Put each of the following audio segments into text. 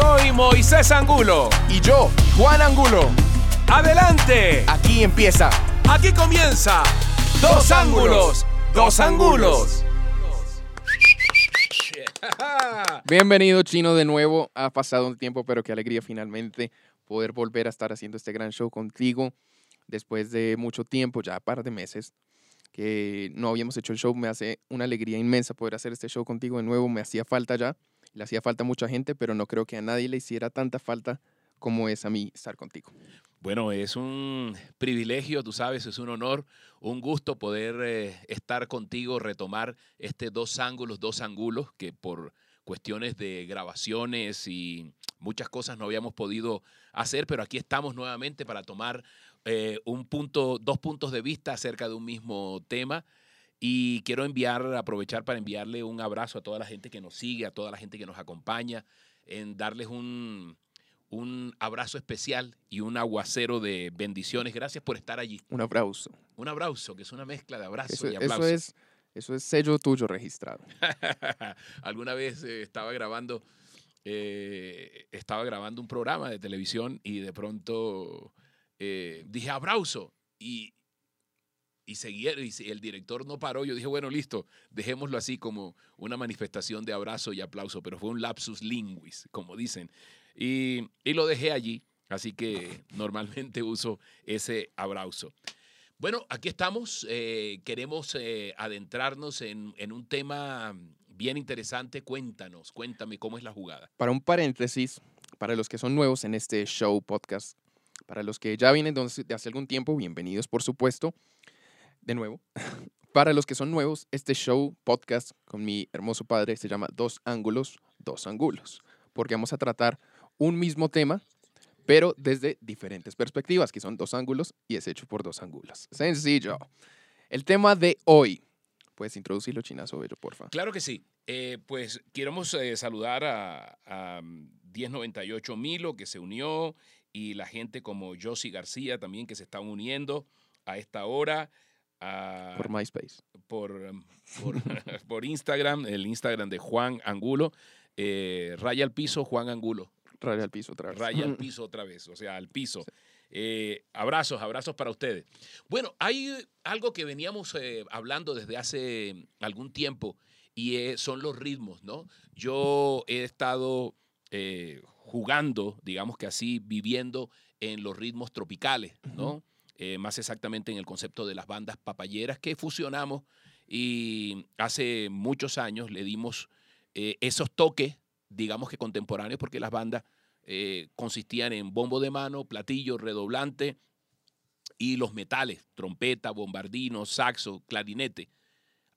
Soy Moisés Angulo. Y yo, Juan Angulo. Adelante. Aquí empieza. Aquí comienza. Dos ángulos. Dos ángulos. Bienvenido, Chino, de nuevo. Ha pasado un tiempo, pero qué alegría finalmente poder volver a estar haciendo este gran show contigo después de mucho tiempo, ya un par de meses, que no habíamos hecho el show. Me hace una alegría inmensa poder hacer este show contigo de nuevo. Me hacía falta ya, le hacía falta mucha gente, pero no creo que a nadie le hiciera tanta falta como es a mí estar contigo. Bueno, es un privilegio, tú sabes, es un honor, un gusto poder eh, estar contigo, retomar este dos ángulos, dos ángulos que por cuestiones de grabaciones y muchas cosas no habíamos podido hacer, pero aquí estamos nuevamente para tomar eh, un punto, dos puntos de vista acerca de un mismo tema. Y quiero enviar, aprovechar para enviarle un abrazo a toda la gente que nos sigue, a toda la gente que nos acompaña, en darles un, un abrazo especial y un aguacero de bendiciones. Gracias por estar allí. Un abrazo. Un abrazo, que es una mezcla de abrazo Eso, y aplauso. eso es, eso es sello tuyo registrado. Alguna vez eh, estaba grabando, eh, estaba grabando un programa de televisión y de pronto eh, dije abrazo y, y seguía, y el director no paró. Yo dije, bueno, listo, dejémoslo así como una manifestación de abrazo y aplauso, pero fue un lapsus linguis, como dicen. Y, y lo dejé allí, así que normalmente uso ese abrazo. Bueno, aquí estamos. eh, queremos eh, adentrarnos en, en un tema bien interesante. Cuéntanos, cuéntame cómo es la jugada. Para un paréntesis, para los que son nuevos en este show podcast, para los que ya vienen de hace algún tiempo, bienvenidos por supuesto. De nuevo, para los que son nuevos, este show podcast con mi hermoso padre se llama Dos ángulos, dos ángulos, porque vamos a tratar un mismo tema, pero desde diferentes perspectivas, que son dos ángulos y es hecho por dos ángulos. Sencillo. El tema de hoy. Puedes introducirlo, Chinazo Bello, porfa. Claro que sí. Eh, pues queremos eh, saludar a, a, mm, 1098 Milo que se unió y la gente como Josie García también que se están uniendo a esta hora. A- Por MySpace. por, um, por, por Instagram, el Instagram de Juan Angulo. eh, raya al piso, Juan Angulo. Raya al piso otra vez. Raya al piso otra vez, o sea, al piso. Eh, abrazos, abrazos para ustedes. Bueno, hay algo que veníamos eh, hablando desde hace algún tiempo y son los ritmos, ¿no? Yo he estado jugando, digamos que así, viviendo en los ritmos tropicales, ¿no? Eh, más exactamente en el concepto de las bandas papayeras que fusionamos y hace muchos años le dimos eh, esos toques, digamos que contemporáneos, porque las bandas eh, consistían en bombo de mano, platillo, redoblante y los metales, trompeta, bombardino, saxo, clarinete.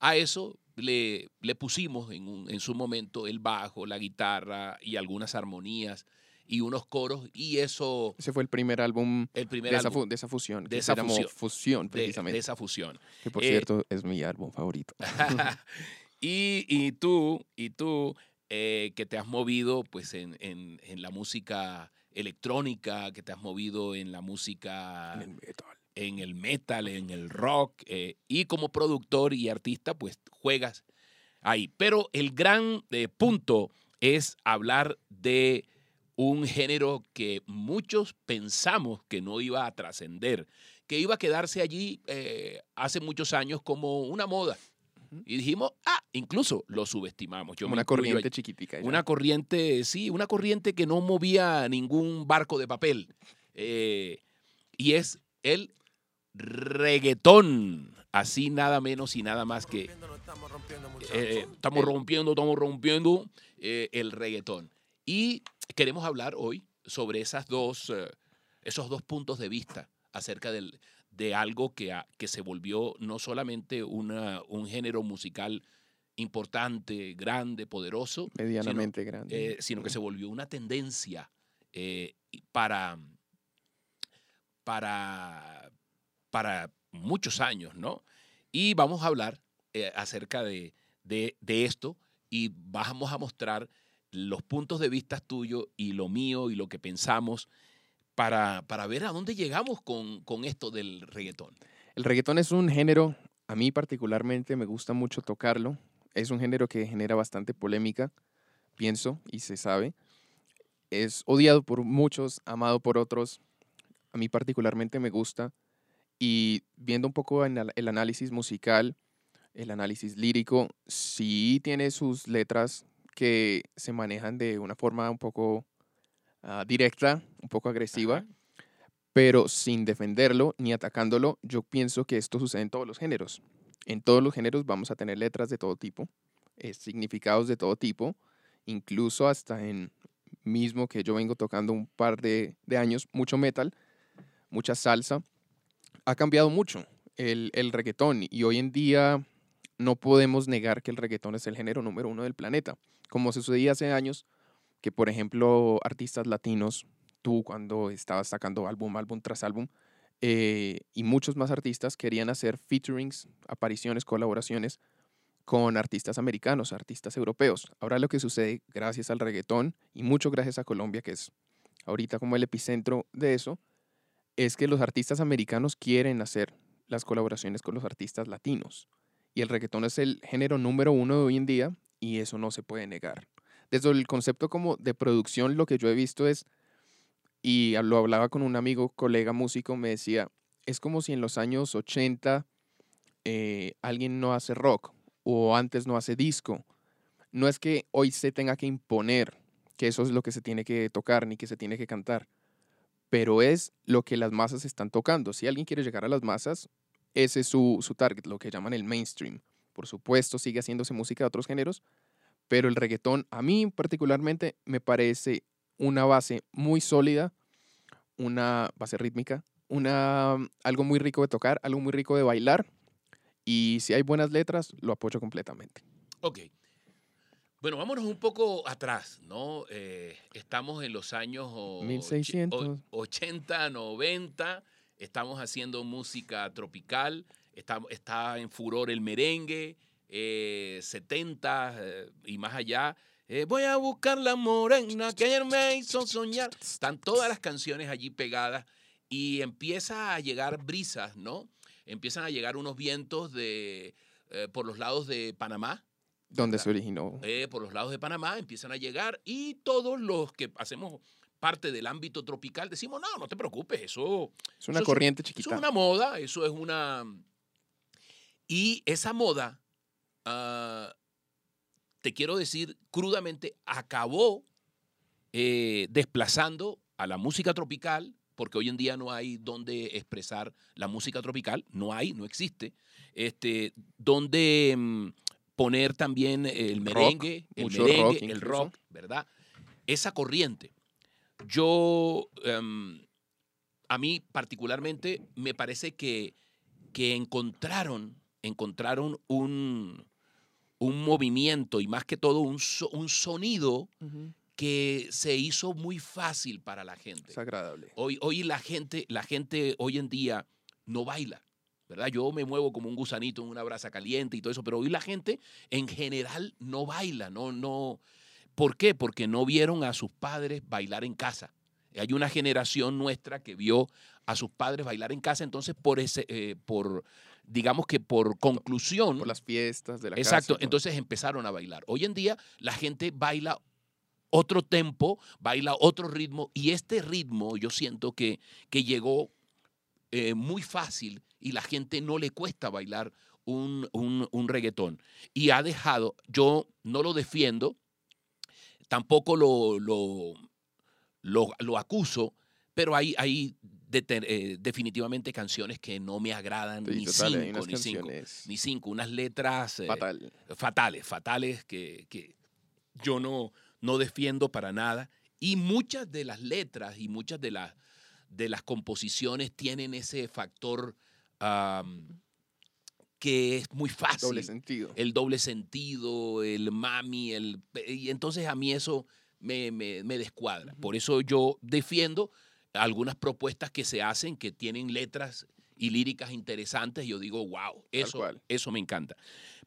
A eso le, le pusimos en, un- en su momento el bajo, la guitarra y algunas armonías y unos coros y eso, Ese fue el primer álbum el primer de esa, álbum fu- de esa fusión. de esa fusión. Precisamente. de esa fusión. que por eh, cierto es mi álbum favorito. y, y tú, y tú eh, que te has movido pues en, en- en la música electrónica, que te has movido en la música, En el metal. en el metal, en el rock, eh, y como productor y artista pues juegas ahí. Pero el gran punto es hablar de un género que muchos pensamos que no iba a trascender, que iba a quedarse allí eh, hace muchos años como una moda. Y dijimos, ah, incluso lo subestimamos. Yo una corriente allí. chiquitica. ya. Una corriente, sí, una corriente que no movía ningún barco de papel. Eh, y es el reggaetón. Así nada menos y nada más que eh, estamos rompiendo, estamos rompiendo eh, el reggaetón. Y queremos hablar hoy sobre esas dos, eh, esos dos puntos de vista acerca del, de algo que, a- que se volvió no solamente una, un género musical importante, grande, poderoso, medianamente grande. eh, sino que se volvió una tendencia eh, para, para, para muchos años, ¿no? Y vamos a hablar eh, acerca de, de- de esto y vamos a mostrar los puntos de vista tuyos y lo mío y lo que pensamos para, para ver a dónde llegamos con, con esto del reggaetón. El reggaetón es un género, a mí particularmente me gusta mucho tocarlo. Es un género que genera bastante polémica, pienso y se sabe. es odiado por muchos, amado por otros. A mí particularmente me gusta. Y viendo un poco el análisis musical, el análisis lírico, sí tiene sus letras que se manejan de una forma un poco ah, directa, un poco agresiva, Ajá. pero sin defenderlo ni atacándolo. Yo pienso que esto sucede en todos los géneros. En todos los géneros vamos a tener letras de todo tipo, eh, significados de todo tipo, incluso hasta en mismo que yo vengo tocando un par de, de años, mucho metal, mucha salsa. Ha cambiado mucho el, el reggaetón y hoy en día no podemos negar que el reggaetón es el género número uno del planeta. Como sucedía hace años, que por ejemplo artistas latinos, tú cuando estabas sacando álbum, álbum tras álbum, eh, y muchos más artistas querían hacer featurings, apariciones, colaboraciones con artistas americanos, artistas europeos. Ahora lo que sucede gracias al reggaetón y mucho gracias a Colombia, que es ahorita como el epicentro de eso, es que los artistas americanos quieren hacer las colaboraciones con los artistas latinos. Y el reggaetón es el género número uno de hoy en día y eso no se puede negar. Desde el concepto como de producción, lo que yo he visto es, y lo hablaba con un amigo, colega músico, me decía, es como si en los años 80 eh, alguien no hace rock o antes no hace disco. No es que hoy se tenga que imponer que eso es lo que se tiene que tocar ni que se tiene que cantar, pero es lo que las masas están tocando. Si alguien quiere llegar a las masas, ese es su, su target, lo que llaman el mainstream. Por supuesto, sigue haciéndose música de otros géneros, pero el reggaetón a mí particularmente me parece una base muy sólida, una base rítmica, una, algo muy rico de tocar, algo muy rico de bailar, y si hay buenas letras, lo apoyo completamente. Ok. Bueno, vámonos un poco atrás, ¿no? Eh, estamos en los años o- 1600. o- 80, 90, estamos haciendo música tropical, está, está en furor el merengue, eh, 70 eh, y más allá. Eh, voy a buscar la morena que ayer me hizo soñar. Están todas las canciones allí pegadas y empieza a llegar brisas, ¿no? Empiezan a llegar unos vientos de, eh, por los lados de Panamá, Donde se originó. eh, por los lados de Panamá, empiezan a llegar y todos los que hacemos parte del ámbito tropical decimos, no, no te preocupes, eso, Es una eso es- corriente eso chiquita. es una moda, eso es una... Y esa moda, ah, te quiero decir crudamente, acabó eh, desplazando a la música tropical, porque hoy en día no hay donde expresar la música tropical, no hay, no existe, este, donde mm, poner también el Rock, merengue, el merengue, rock el rock, ¿verdad? Esa corriente. Yo, em, a mí particularmente, me parece que, que encontraron, encontraron un, un movimiento y más que todo un, so- un sonido que se hizo muy fácil para la gente. Es agradable. Hoy, hoy la gente, la gente hoy en día no baila, ¿verdad? Yo me muevo como un gusanito en una brasa caliente y todo eso, pero hoy la gente en general no baila, no, no. ¿Por qué? Porque no vieron a sus padres bailar en casa. Hay una generación nuestra que vio a sus padres bailar en casa, entonces por ese, eh, por, digamos que por conclusión, Por las fiestas de la Exacto, casa entonces empezaron a bailar. Hoy en día la gente baila otro tempo, baila otro ritmo y este ritmo yo siento que, que llegó eh, muy fácil y la gente no le cuesta bailar un, un- un reggaetón. Y ha dejado, yo no lo defiendo, tampoco lo, lo, lo, lo acuso, pero hay, hay eh, definitivamente canciones que no me agradan Sí, ni total, cinco, ni cinco ni cinco, unas letras eh, fatal. fatales, fatales que, que yo no, no defiendo para nada. Y muchas de las letras y muchas de las, de las composiciones tienen ese factor que es muy fácil. Doble sentido. el doble sentido, el mami, el... Y entonces a mí eso me, me- me descuadra. Por eso yo defiendo algunas propuestas que se hacen que tienen letras y líricas interesantes. Y yo digo, wow, eso, eso me encanta.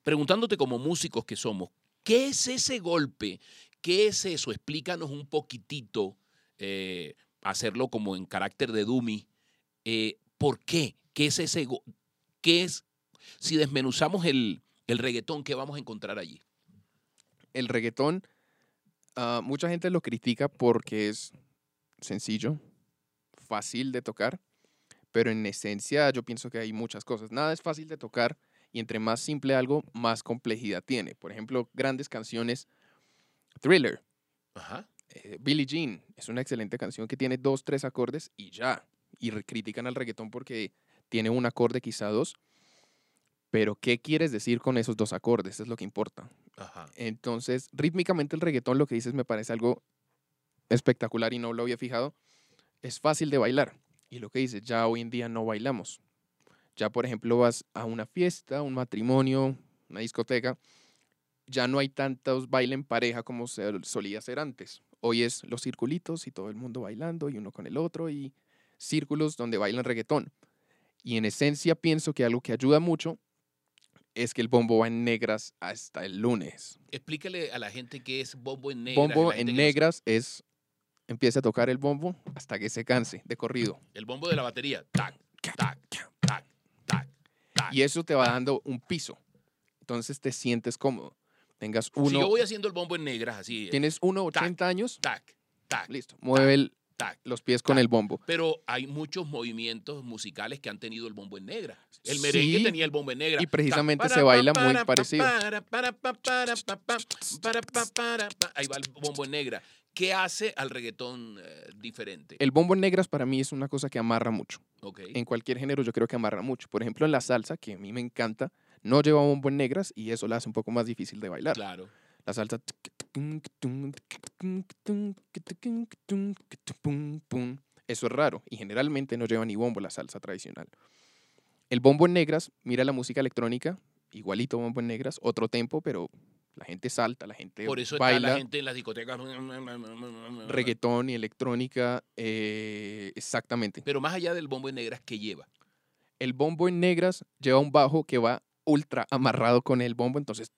Preguntándote como músicos que somos, ¿qué es ese golpe? ¿Qué es eso? Explícanos un poquitito, eh, hacerlo como en carácter de Dumi. eh, ¿Por qué? ¿Qué es ese? ¿Qué es? Si desmenuzamos el, el reggaetón, ¿qué vamos a encontrar allí? El reggaetón Ah, mucha gente lo critica porque es sencillo, fácil de tocar, pero en esencia yo pienso que hay muchas cosas. Nada es fácil de tocar y entre más simple algo, más complejidad tiene. Por ejemplo, grandes canciones, Thriller, Ajá. eh, Billie Jean, es una excelente canción que tiene dos, tres acordes y ya. Y critican al reggaetón porque tiene un acorde, quizá dos. Pero, ¿qué quieres decir con esos dos acordes? Es lo que importa. Ajá. Entonces, rítmicamente el reggaetón, lo que dices me parece algo espectacular y no lo había fijado. Es fácil de bailar. Y lo que dices, ya hoy en día no bailamos. Ya, por ejemplo, vas a una fiesta, un matrimonio, una discoteca, ya no hay tantos baile en pareja como se solía hacer antes. Hoy es los circulitos y todo el mundo bailando y uno con el otro y círculos donde bailan reggaetón. Y en esencia pienso que algo que ayuda mucho es que el bombo va en negras hasta el lunes. Explícale a la gente qué es bombo en negras. Bombo en no negras es empieza a tocar el bombo hasta que se canse de corrido. El bombo de la batería. Tac, tac, tac, tac, tac. Y eso te va dando un piso. Entonces te sientes cómodo. Tengas si yo uno, voy haciendo el bombo en negras así. eh, tienes uno 80 años, Tac, tac, listo, mueve el- tac. los pies con tac. el bombo. Pero hay muchos movimientos musicales que han tenido el bombo en negra. El merengue Sí, tenía el bombo en negra. y precisamente se baila muy para, parecido. Ahí va el bombo en negra. ¿Qué hace al reggaetón eh, diferente? El bombo en negras para mí es una cosa que amarra mucho. Ok. En cualquier género yo creo que amarra mucho. Por ejemplo, en la salsa, que a mí me encanta, no lleva bombo en negras y eso la hace un poco más difícil de bailar. Claro. La salsa. Eso es raro y generalmente no lleva ni bombo la salsa tradicional. El bombo en negras, mira la música electrónica, igualito bombo en negras, otro tempo, pero la gente salta, la gente Por eso está baila la gente en las discotecas. reggaetón y electrónica, eh, exactamente. Pero más allá del bombo en negras, ¿qué lleva? El bombo en negras lleva un bajo que va ultra amarrado con el bombo, entonces...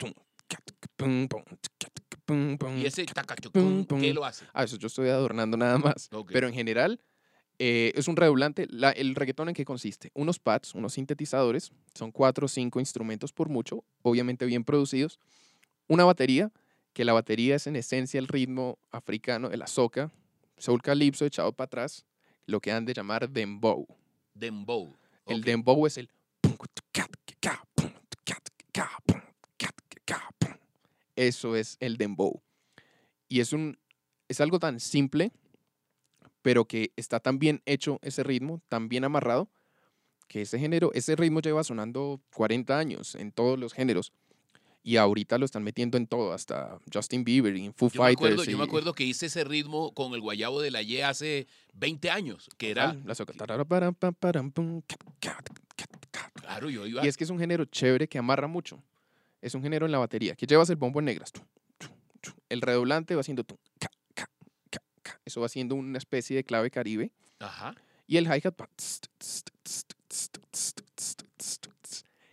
pum, pum, Y ese pum, tacachucún, pum. ¿qué lo hace? Ah, eso yo estoy adornando nada más. Pero en general eh, es un redoblante. La- ¿El reggaetón en qué consiste? Unos pads, unos sintetizadores, son cuatro o cinco instrumentos por mucho, obviamente bien producidos. Una batería, que la batería es en esencia el ritmo africano, el azoka, soul calypso echado para atrás, lo que han de llamar dembow. Dembow. El dembow es el... Eso es el dembow. Y es, un, es algo tan simple, pero que está tan bien hecho ese ritmo, tan bien amarrado, que ese género, ese ritmo lleva sonando 40 años en todos los géneros. Y ahorita lo están metiendo en todo, hasta Justin Bieber y Foo Yo me, Fighters. acuerdo, yo me y- acuerdo que hice ese ritmo con el guayabo de la Y hace 20 años, que era, la soca- claro, yo iba, Y es que es un género chévere que amarra mucho. Es un género en la batería, que llevas el bombo en negras. El redoblante va haciendo... Eso va haciendo una especie de clave caribe. ajá, Y el hi-hat va...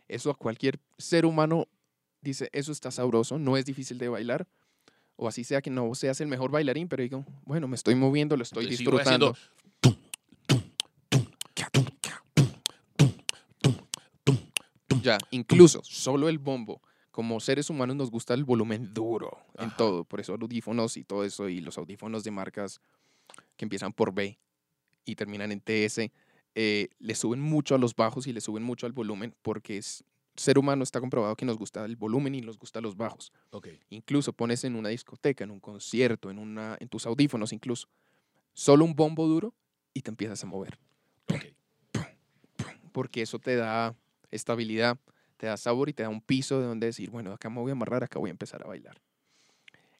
Eso a cualquier ser humano dice, eso está sabroso, no es difícil de bailar. O así sea que no seas el mejor bailarín, pero digo, bueno, me estoy moviendo, lo estoy Entonces, disfrutando. Ya, incluso solo el bombo. Como seres humanos nos gusta el volumen duro en Ajá. todo. Por eso audífonos y todo eso. Y los audífonos de marcas que empiezan por B y terminan en TS, eh, le suben mucho a los bajos y le suben mucho al volumen porque es, ser humano está comprobado que nos gusta el volumen y nos gusta los bajos. Ok. Incluso pones en una discoteca, en un concierto, en, una, en tus audífonos incluso, solo un bombo duro y te empiezas a mover Ok. porque eso te da estabilidad, te da sabor y te da un piso de donde decir, bueno, acá me voy a amarrar, acá voy a empezar a bailar.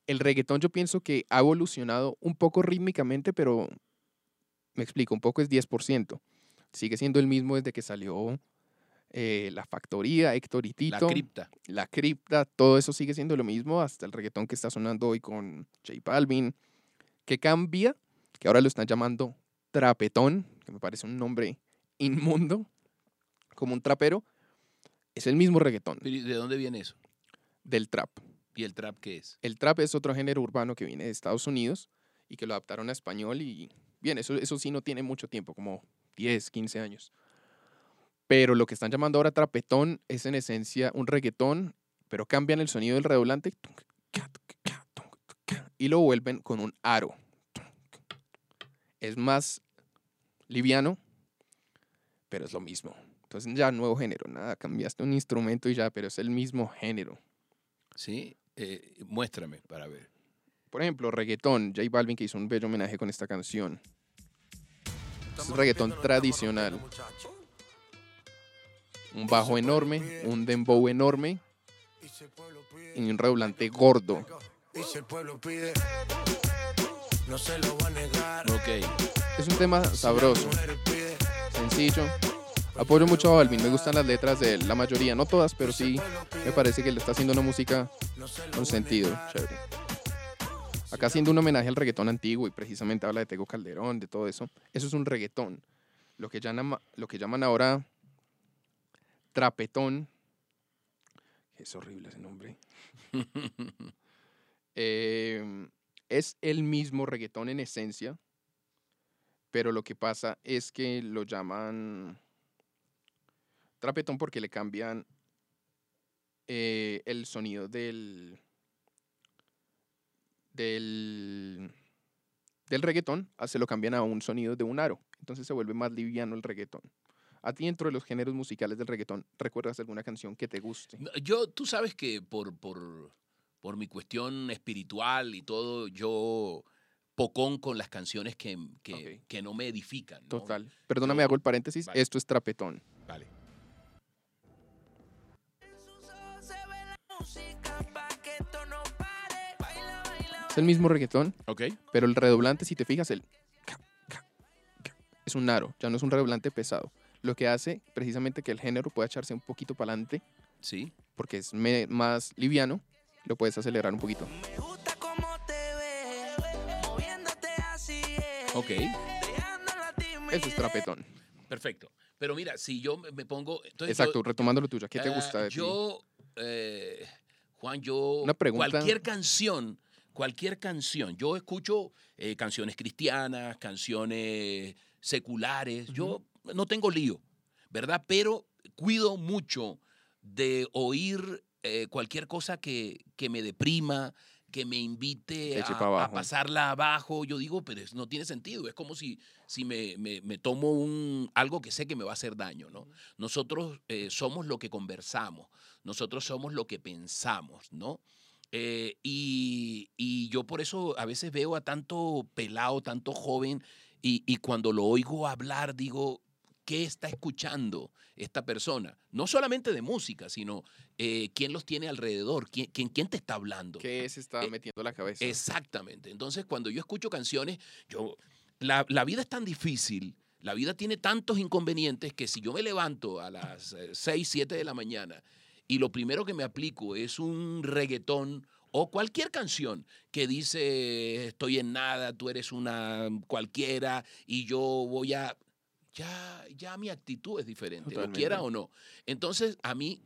El reggaetón yo pienso que ha evolucionado un poco rítmicamente, pero me explico, un poco es 10%. Sigue siendo el mismo desde que salió eh, La Factoría, Héctor y La Tito, cripta. La Cripta, todo eso sigue siendo lo mismo, hasta el reggaetón que está sonando hoy con J Balvin. que cambia? Que ahora lo están llamando trapetón, que me parece un nombre inmundo, como un trapero. Es el mismo reggaetón Pero, ¿y ¿De dónde viene eso? del trap. ¿Y el trap qué es? El trap es otro género urbano que viene de Estados Unidos y que lo adaptaron a español y bien, eso, eso sí no tiene mucho tiempo, como 10, 15 años. Pero lo que están llamando ahora trapetón es en esencia un reggaetón, pero cambian el sonido del redoblante y lo vuelven con un aro. Es más liviano, pero es lo mismo. Entonces ya nuevo género, nada, cambiaste un instrumento y ya, pero es el mismo género. Sí, eh, muéstrame para ver. Por ejemplo, reggaetón, J Balvin que hizo un bello homenaje con esta canción. Es reggaetón tradicional. Un bajo enorme, un dembow enorme y un redoblante gordo. Ok. Es un tema sabroso, sencillo. Apoyo mucho a Balvin, me gustan las letras de él, la mayoría, no todas, pero sí me parece que le está haciendo una música con sentido. Acá haciendo un homenaje al reggaetón antiguo y precisamente habla de Tego Calderón, de todo eso. Eso es un reggaetón. Lo que llaman, ahora trapetón, es horrible ese nombre, eh, es el mismo reggaetón en esencia, pero lo que pasa es que lo llaman trapetón porque le cambian eh, el sonido del, del, del reggaetón, ah, se lo cambian a un sonido de un aro. Entonces se vuelve más liviano el reggaetón. A ti dentro de los géneros musicales del reggaetón, ¿recuerdas alguna canción que te guste? Yo, tú sabes que por, por, por mi cuestión espiritual y todo, yo pocón con las canciones que, que, no me edifican. ¿no? Total. Perdóname, Yo- hago el paréntesis. Vale. Esto es trapetón. Vale. Es el mismo reggaetón, Ok. pero el redoblante, si te fijas, el es un aro, ya no es un redoblante pesado. Lo que hace precisamente que el género pueda echarse un poquito para adelante, Sí. porque es me- más liviano, lo puedes acelerar un poquito. Me gusta cómo te ves, moviéndote así es. Ok. Eso es trapetón. Perfecto. Pero mira, si yo me pongo. entonces Exacto, yo- retomando lo tuyo. ¿Qué te Ah, gusta de ti? Eh, Juan, yo. Una pregunta. Cualquier canción, cualquier canción. Yo escucho eh, canciones cristianas, canciones seculares. Yo no tengo lío, ¿verdad? Pero cuido mucho de oír eh, cualquier cosa que, que me deprima, que me invite a, pasarla abajo. Yo digo, pero no tiene sentido. Es como si, si me, me- me tomo un, algo que sé que me va a hacer daño, ¿no? Nosotros eh, somos lo que conversamos, nosotros somos lo que pensamos, ¿no? Eh, y, y yo por eso a veces veo a tanto pelado, tanto joven, y, y cuando lo oigo hablar digo, ¿qué está escuchando esta persona? No solamente de música, sino eh, quién los tiene alrededor, quién, quién, quién te está hablando. ¿Qué se está Eh, metiendo la cabeza? Exactamente. Entonces, cuando yo escucho canciones, yo, la, la vida es tan difícil, la vida tiene tantos inconvenientes que si yo me levanto a las eh, 6, 7 de la mañana y lo primero que me aplico es un reggaetón o cualquier canción que dice estoy en nada, tú eres una cualquiera y yo voy a... Ya, ya mi actitud es diferente, lo quiera Totalmente. o no. Entonces, a mí,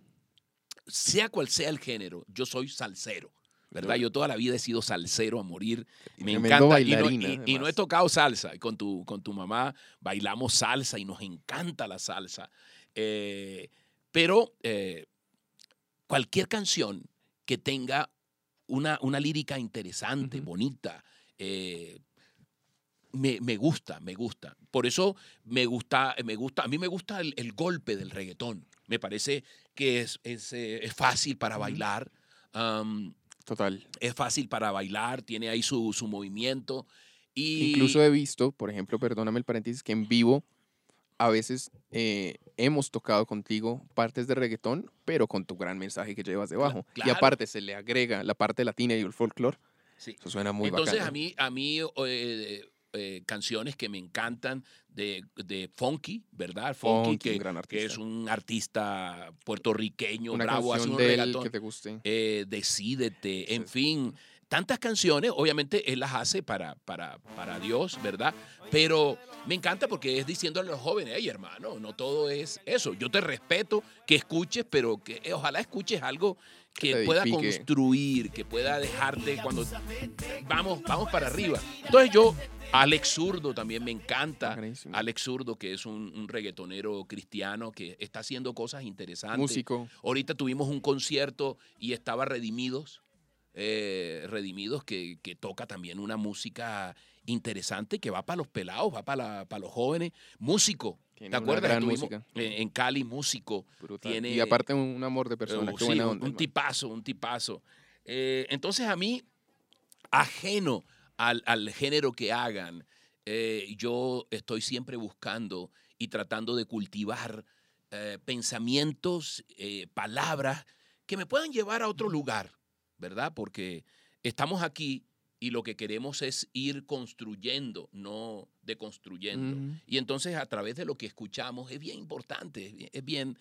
sea cual sea el género, yo soy salsero. ¿Verdad? Yo- toda la vida he sido salsero a morir. Me encanta. Y no, y- y no he tocado salsa. Con tu, con tu mamá bailamos salsa y nos encanta la salsa. Eh, pero eh, cualquier canción que tenga una, una lírica interesante, bonita, eh, me, me gusta, me gusta. Por eso me gusta, me gusta, a mí me gusta el, el golpe del reggaetón. Me parece que es, es, eh, es fácil para bailar. Total. es fácil para bailar, tiene ahí su, su movimiento. Y, Incluso he visto, por ejemplo, perdóname el paréntesis, que en vivo a veces eh, hemos tocado contigo partes de reggaetón, pero con tu gran mensaje que llevas debajo. Y claro. aparte se le agrega la parte latina y el folclore. Sí. Eso suena muy Entonces bacano. a mí, a mí eh, eh, canciones que me encantan de, de Funky, ¿verdad? Funky, Funky, que, un gran que es un artista puertorriqueño, Una bravo, hace un de él reggaetón. que te guste. eh, Decídete, en Sí. fin, tantas canciones, obviamente él las hace para, para, para Dios, ¿verdad? Pero me encanta porque es diciéndole a los jóvenes, hey hermano, no todo es eso, yo te respeto, que escuches, pero que eh, ojalá escuches algo que pueda construir, que pueda dejarte cuando vamos, vamos para arriba. Entonces yo, Alex Zurdo también me encanta. Bacanísimo. Alex Zurdo, que es un, un reggaetonero cristiano que está haciendo cosas interesantes. Músico. Ahorita tuvimos un concierto y estaba Redimidos. Eh, Redimidos que, que toca también una música interesante que va para los pelados, va para, para los jóvenes. Músico, Tiene ¿te acuerdas? Estuvimos música. En, Cali, músico. Brutal. tiene- y aparte un amor de persona. Sí, buena un- onda, un tipazo, un tipazo. Eh, entonces a mí, ajeno al, al género que hagan, eh, yo estoy siempre buscando y tratando de cultivar eh, pensamientos, palabras que me puedan llevar a otro lugar, ¿verdad? Porque estamos aquí y lo que queremos es ir construyendo, no deconstruyendo. Ujú. Y entonces a través de lo que escuchamos es bien importante, es bien... es bien-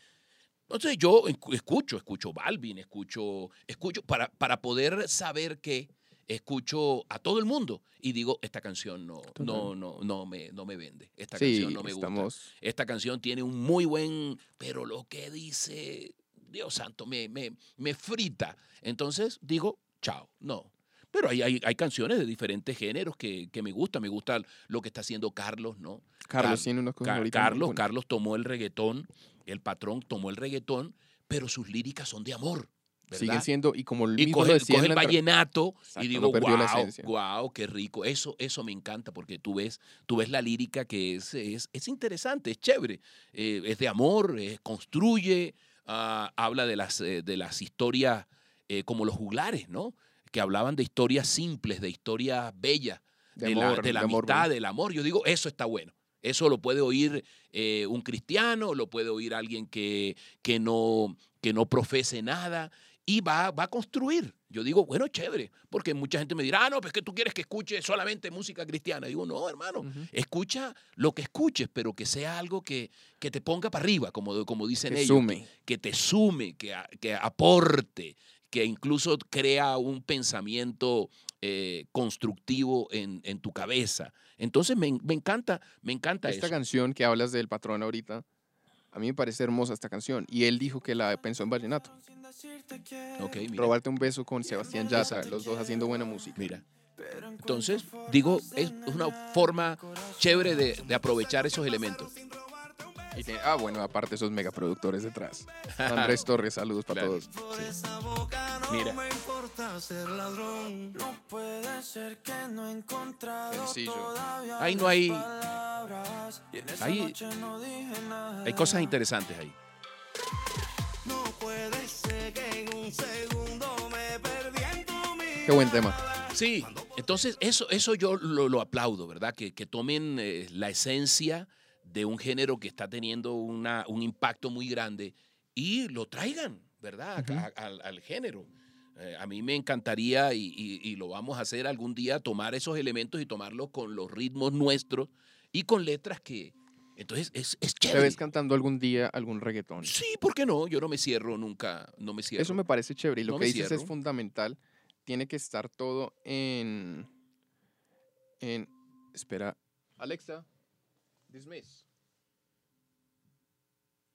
entonces yo escu- escucho, escucho Balvin, escucho, escucho para, para poder saber que escucho a todo el mundo y digo, esta canción no, no, no, no, me, no me vende, esta Sí, canción no me gusta. estamos... Esta canción tiene un muy buen, pero lo que dice, Dios santo, me, me, me frita. Entonces digo, chao, no. Pero hay, hay, hay canciones de diferentes géneros que, que me gustan. Me gusta lo que está haciendo Carlos, ¿no? Carlos Car- tiene unas cosas Ca- ahorita muy Carlos. Carlos tomó el reggaetón, el patrón tomó el reggaetón, pero sus líricas son de amor. ¿verdad? Siguen siendo, y como el y mismo coge, decía coge el vallenato Exacto, y no digo, la wow, esencia". wow, qué rico. Eso, eso me encanta porque tú ves, tú ves la lírica que es, es, es interesante, es chévere. Eh, es de amor, eh, construye, ah, habla de las, eh, de las historias eh, como los juglares, ¿no? Que hablaban de historias simples, de historias bellas, De de, la, de la de amistad, del amor. Yo digo, eso está bueno. Eso lo puede oír eh, un cristiano, lo puede oír alguien que, que, no, que no profese nada y va, va a construir. Yo digo, bueno, chévere, porque mucha gente me dirá, ah, no, pues que tú quieres que escuche solamente música cristiana. digo, no, hermano, escucha lo que escuches, pero que sea algo que, que te ponga para arriba, como, como dicen Que ellos. sume. Que te sume, que, que aporte, que incluso crea un pensamiento eh, constructivo en, en tu cabeza. Entonces me, me encanta, me encanta Esta eso. canción que hablas del patrón ahorita, a mí me parece hermosa esta canción. Y él dijo que la pensó en Vallenato. Ok, mira. Robarte un beso con Sebastián Yatra, los dos haciendo buena música. Mira. Entonces, digo, es una forma chévere de, de aprovechar esos elementos. Y tiene- ah, bueno, aparte esos megaproductores detrás. Andrés Torres, saludos para Claro. todos. Mira. me importa ser ladrón. No puede ser que no he encontrado Sencillo. todavía Ahí no hay, palabras. Y en esa Ahí- noche no dije nada. hay cosas interesantes ahí. No puede ser que en un segundo me perdí en tu mirada. Qué buen tema. Sí, entonces eso, eso yo lo, lo aplaudo, ¿verdad? Que, que tomen eh, la esencia de un género que está teniendo una, un impacto muy grande y lo traigan, ¿verdad? Acá, al, al género. Eh, a mí me encantaría, y, y- y lo vamos a hacer algún día, tomar esos elementos y tomarlos con los ritmos nuestros y con letras que... Entonces es, es ¿Te chévere. ves cantando algún día algún reggaetón? Sí, ¿por qué no? Yo no me cierro nunca, no me cierro. Eso me parece chévere. Y lo No que dices cierro. es fundamental. Tiene que estar todo en. en espera. Alexa, dismiss.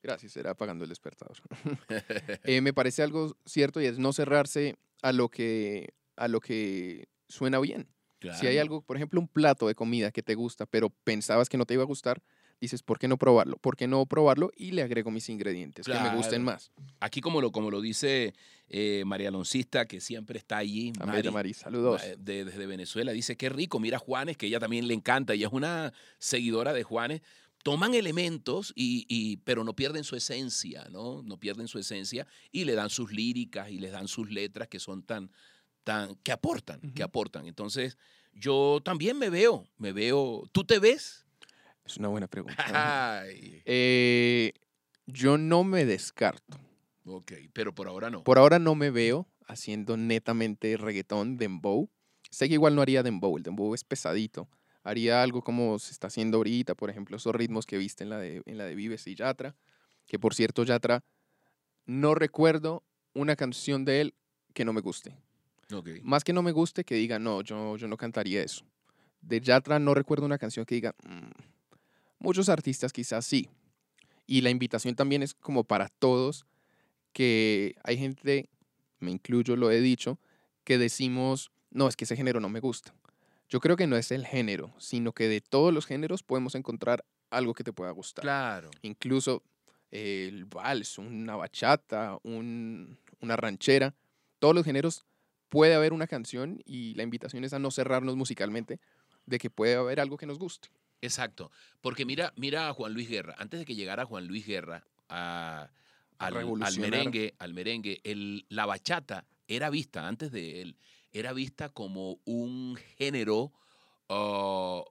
Gracias, era apagando el despertador. Eh, me parece algo cierto y es no cerrarse a lo que, a lo que suena bien. Si hay algo, por ejemplo, un plato de comida que te gusta, pero pensabas que no te iba a gustar, dices, ¿por qué no probarlo? ¿Por qué no probarlo? Y le agrego mis ingredientes que me gusten más. Aquí como lo, como lo dice eh, María Aloncista, que siempre está allí, Mari, Mari, saludos. eh, de- desde Venezuela, dice, qué rico, mira Juanes, que ella también le encanta, ella es una seguidora de Juanes, toman elementos, y, y- pero no pierden su esencia, ¿no? No pierden su esencia y le dan sus líricas y les dan sus letras que son tan, tan, que aportan, que Ujú. aportan. Entonces, yo también me veo, me veo, ¿tú te ves? Es una buena pregunta. Ay, Eh, yo no me descarto. ok, pero por ahora no. Por ahora no me veo haciendo netamente reggaetón, dembow. Sé que igual no haría dembow, el dembow es pesadito. Haría algo como se está haciendo ahorita, por ejemplo, esos ritmos que viste en la de, en la de Vives y Yatra. Que por cierto, Yatra, no recuerdo una canción de él que no me guste. Más que no me guste, que diga, no, yo, yo no cantaría eso. De Yatra no recuerdo una canción que diga, "Mm". muchos artistas quizás sí. Y la invitación también es como para todos, que hay gente, me incluyo, lo he dicho, que decimos, no, es que ese género no me gusta. Yo creo que no es el género, sino que de todos los géneros podemos encontrar algo que te pueda gustar Claro. incluso el vals, una bachata, un- una ranchera, todos los géneros puede haber una canción y la invitación es a no cerrarnos musicalmente, de que puede haber algo que nos guste. Exacto. Porque mira, mira a Juan Luis Guerra. Antes de que llegara Juan Luis Guerra a- al, al merengue, al merengue, el- la bachata era vista, antes de él, era vista como un género ah,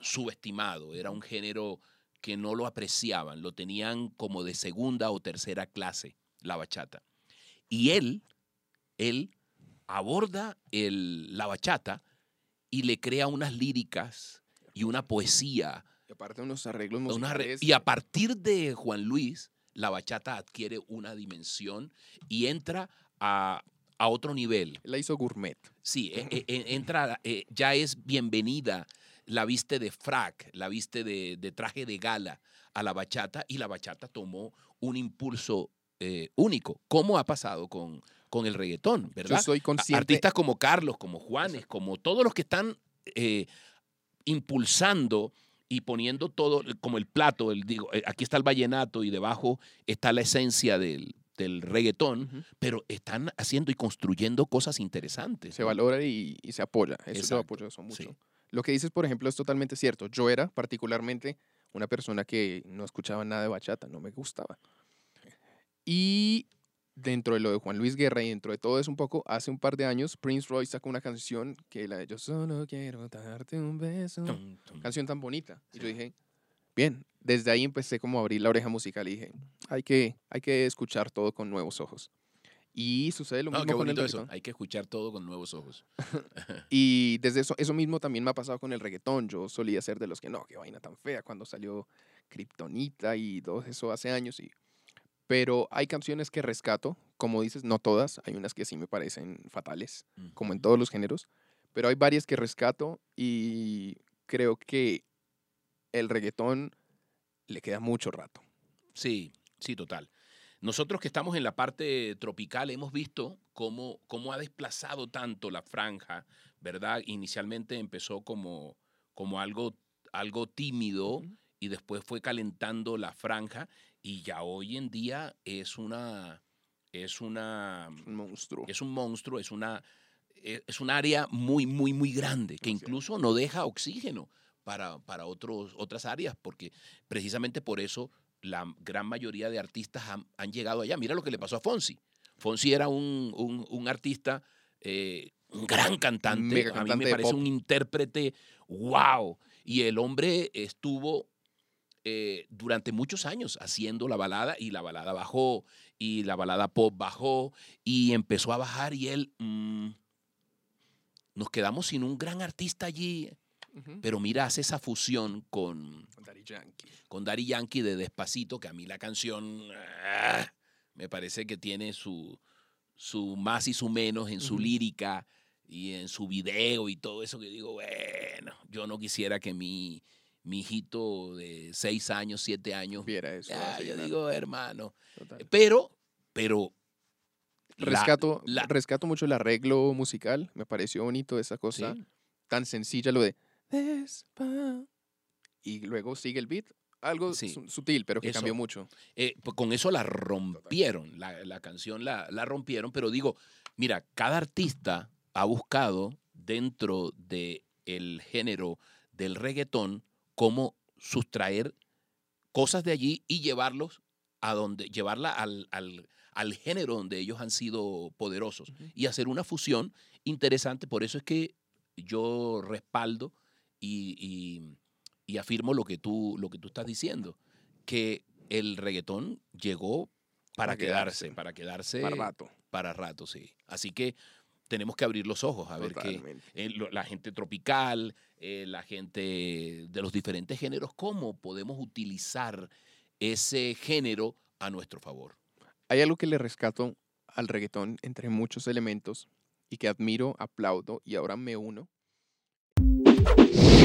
subestimado. Era un género que no lo apreciaban, lo tenían como de segunda o tercera clase, la bachata. Y él, él aborda el- la bachata y le crea unas líricas y una poesía. Y aparte unos arreglos musicales. y a partir de Juan Luis, la bachata adquiere una dimensión y entra a, a otro nivel. La hizo gourmet. Sí, e- e- e- entra, eh, ya es bienvenida, la viste de frac, la viste de, de traje de gala a la bachata y la bachata tomó un impulso eh, único, como ha pasado con, con el reggaetón, ¿verdad? Yo soy consciente. Artistas como Carlos, como Juanes, como todos los que están eh, impulsando y poniendo todo como el plato, el, digo, aquí está el vallenato y debajo está la esencia del, del reggaetón, Ujú. pero están haciendo y construyendo cosas interesantes. se valora y, y se apoya. Eso lo apoyo eso mucho. sí. Lo que dices, por ejemplo, es totalmente cierto. Yo era particularmente una persona que no escuchaba nada de bachata, no me gustaba. Y dentro de lo de Juan Luis Guerra y dentro de todo eso un poco, hace un par de años Prince Royce sacó una canción que la de Yo solo quiero darte un beso. Tum, tum. Canción tan bonita. Y yo Sí. dije, bien, desde ahí empecé como a abrir la oreja musical y dije, hay que, hay que escuchar todo con nuevos ojos. Y sucede lo No, mismo qué con el eso. reggaetón. Hay que escuchar todo con nuevos ojos. Y desde eso, eso mismo también me ha pasado con el reggaetón. Yo solía ser de los que no, qué vaina tan fea cuando salió Kryptonita y todo eso hace años. Y... Pero hay canciones que rescato, como dices, no todas, hay unas que sí me parecen fatales, como en todos los géneros, pero hay varias que rescato y creo que el reggaetón le queda mucho rato. Sí, sí, total. Nosotros que estamos en la parte tropical hemos visto cómo, cómo ha desplazado tanto la franja, ¿verdad? Inicialmente empezó como, como algo, algo tímido y después fue calentando la franja y ya hoy en día es una, es una, Un monstruo. es un monstruo, es una, e- es un área muy, muy, muy grande que incluso no deja oxígeno para, para otros, otras áreas, porque precisamente por eso la gran mayoría de artistas han, han llegado allá. Mira lo que le pasó a Fonsi. Fonsi era un, un- un artista, eh, un gran cantante, mega a mí cantante me parece un intérprete, wow. Y el hombre estuvo eh, durante muchos años haciendo la balada y la balada bajó y la balada pop bajó y empezó a bajar y él mm, nos quedamos sin un gran artista allí Ujú. pero mira hace esa fusión con Daddy Yankee. con Daddy Yankee de Despacito que a mí la canción ah, me parece que tiene su su más y su menos en su Ujú. lírica y en su video y todo eso que digo bueno yo no quisiera que mi mi hijito de seis años siete años Viera eso. Ah, yo digo, hermano. total. Pero, pero. la- Rescato, la- rescato mucho el arreglo musical. Me pareció bonito esa cosa sí, tan sencilla, lo de despa. Y luego sigue el beat. Algo Sí. sutil, pero que Eso. cambió mucho. eh, con eso la rompieron. La, la canción la, la rompieron. Pero digo, mira, cada artista ha buscado dentro del el género del reggaetón cómo sustraer cosas de allí y llevarlos a donde, llevarla al, al- al género donde ellos han sido poderosos. Y hacer una fusión interesante. Por eso es que yo respaldo y, y- y afirmo lo que, tú, lo que tú estás diciendo, que el reggaetón llegó para, Para quedarse, quedarse. para quedarse Para rato. para rato, sí. Así que tenemos que abrir los ojos a ver qué Totalmente. eh, lo- la gente tropical, eh, la gente de los diferentes géneros, cómo podemos utilizar ese género a nuestro favor. Hay algo que le rescato al reggaetón entre muchos elementos y que admiro, aplaudo y ahora me uno. Thank you.